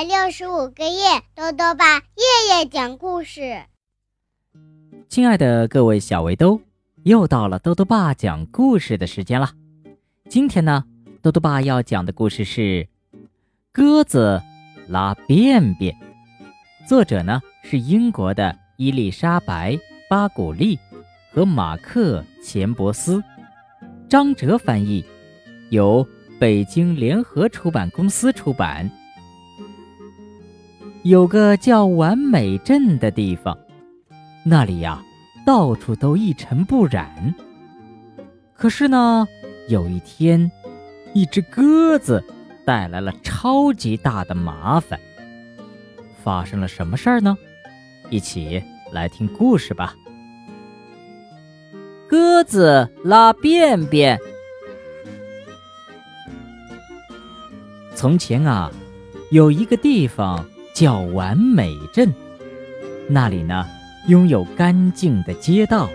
百六十五个夜，豆豆爸夜夜讲故事。亲爱的各位小围兜，又到了豆豆爸讲故事的时间了。今天呢，豆豆爸要讲的故事是《鸽子拉便便》，作者呢是英国的伊丽莎白·巴古丽和马克·钱伯斯，张哲翻译，由北京联合出版公司出版。有个叫完美镇的地方，那里呀，到处都一尘不染。可是呢，有一天，一只鸽子带来了超级大的麻烦。发生了什么事儿呢？一起来听故事吧。鸽子拉便便。从前啊，有一个地方。叫完美镇，那里呢，拥有干净的街道、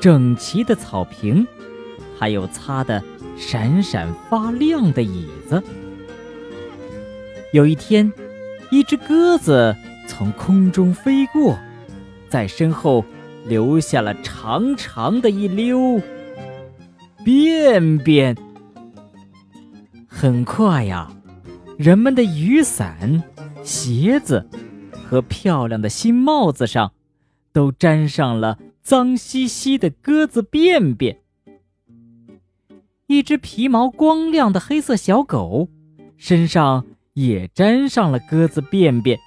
整齐的草坪，还有擦得闪闪发亮的椅子。有一天，一只鸽子从空中飞过，在身后留下了长长的一溜便便。很快呀，人们的雨伞。鞋子和漂亮的新帽子上，都沾上了脏兮兮的鸽子便便。一只皮毛光亮的黑色小狗，身上也沾上了鸽子便便，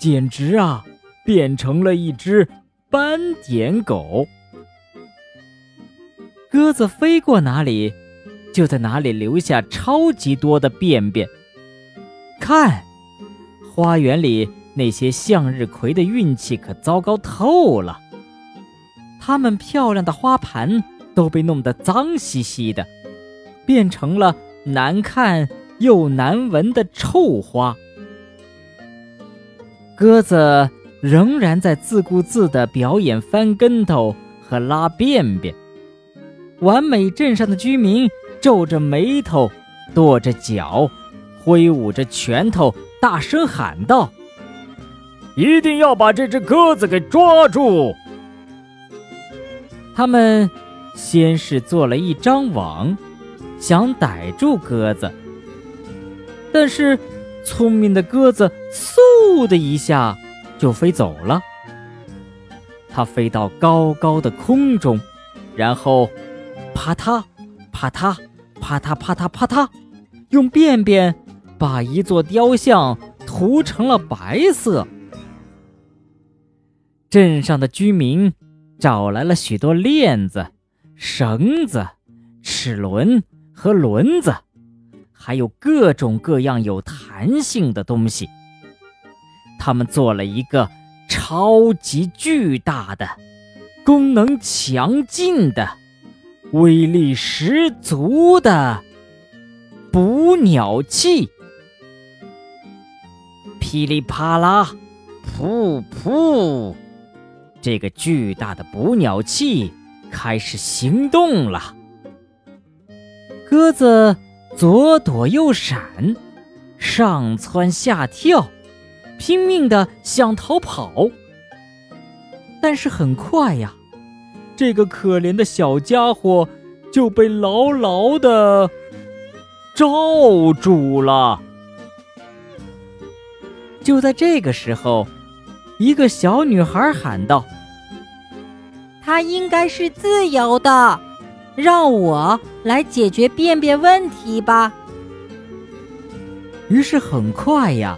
简直啊，变成了一只斑点狗。鸽子飞过哪里，就在哪里留下超级多的便便。看。花园里那些向日葵的运气可糟糕透了，它们漂亮的花盘都被弄得脏兮兮的，变成了难看又难闻的臭花。鸽子仍然在自顾自地表演翻跟头和拉便便，完美镇上的居民皱着眉头，跺着脚，挥舞着拳头。大声喊道：“一定要把这只鸽子给抓住！”他们先是做了一张网，想逮住鸽子。但是，聪明的鸽子嗖的一下就飞走了。它飞到高高的空中，然后啪嗒啪嗒啪嗒啪嗒啪嗒，用便便。把一座雕像涂成了白色。镇上的居民找来了许多链子、绳子、齿轮和轮子，还有各种各样有弹性的东西。他们做了一个超级巨大的、功能强劲的、威力十足的捕鸟器。噼里啪啦，噗噗，这个巨大的捕鸟器开始行动了。鸽子左躲右闪，上蹿下跳，拼命的想逃跑。但是很快呀，这个可怜的小家伙就被牢牢的罩住了。就在这个时候，一个小女孩喊道：“它应该是自由的，让我来解决便便问题吧。”于是很快呀，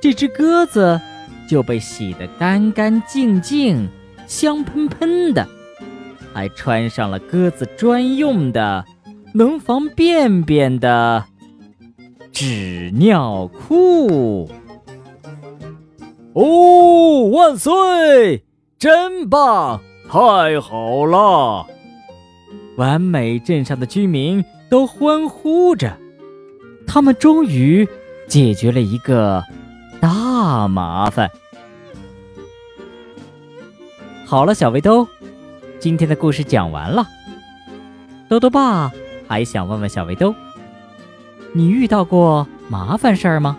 这只鸽子就被洗得干干净净、香喷喷的，还穿上了鸽子专用的、能防便便的纸尿裤。哦，万岁！真棒，太好了！完美镇上的居民都欢呼着，他们终于解决了一个大麻烦。好了，小围兜，今天的故事讲完了。兜兜爸还想问问小围兜，你遇到过麻烦事儿吗？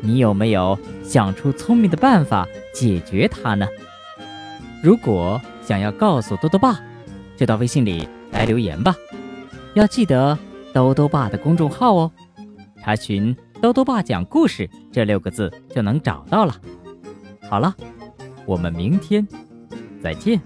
你有没有想出聪明的办法解决它呢？如果想要告诉多多爸，就到微信里来留言吧。要记得兜兜爸的公众号哦，查询“兜兜爸讲故事”这六个字就能找到了。好了，我们明天再见。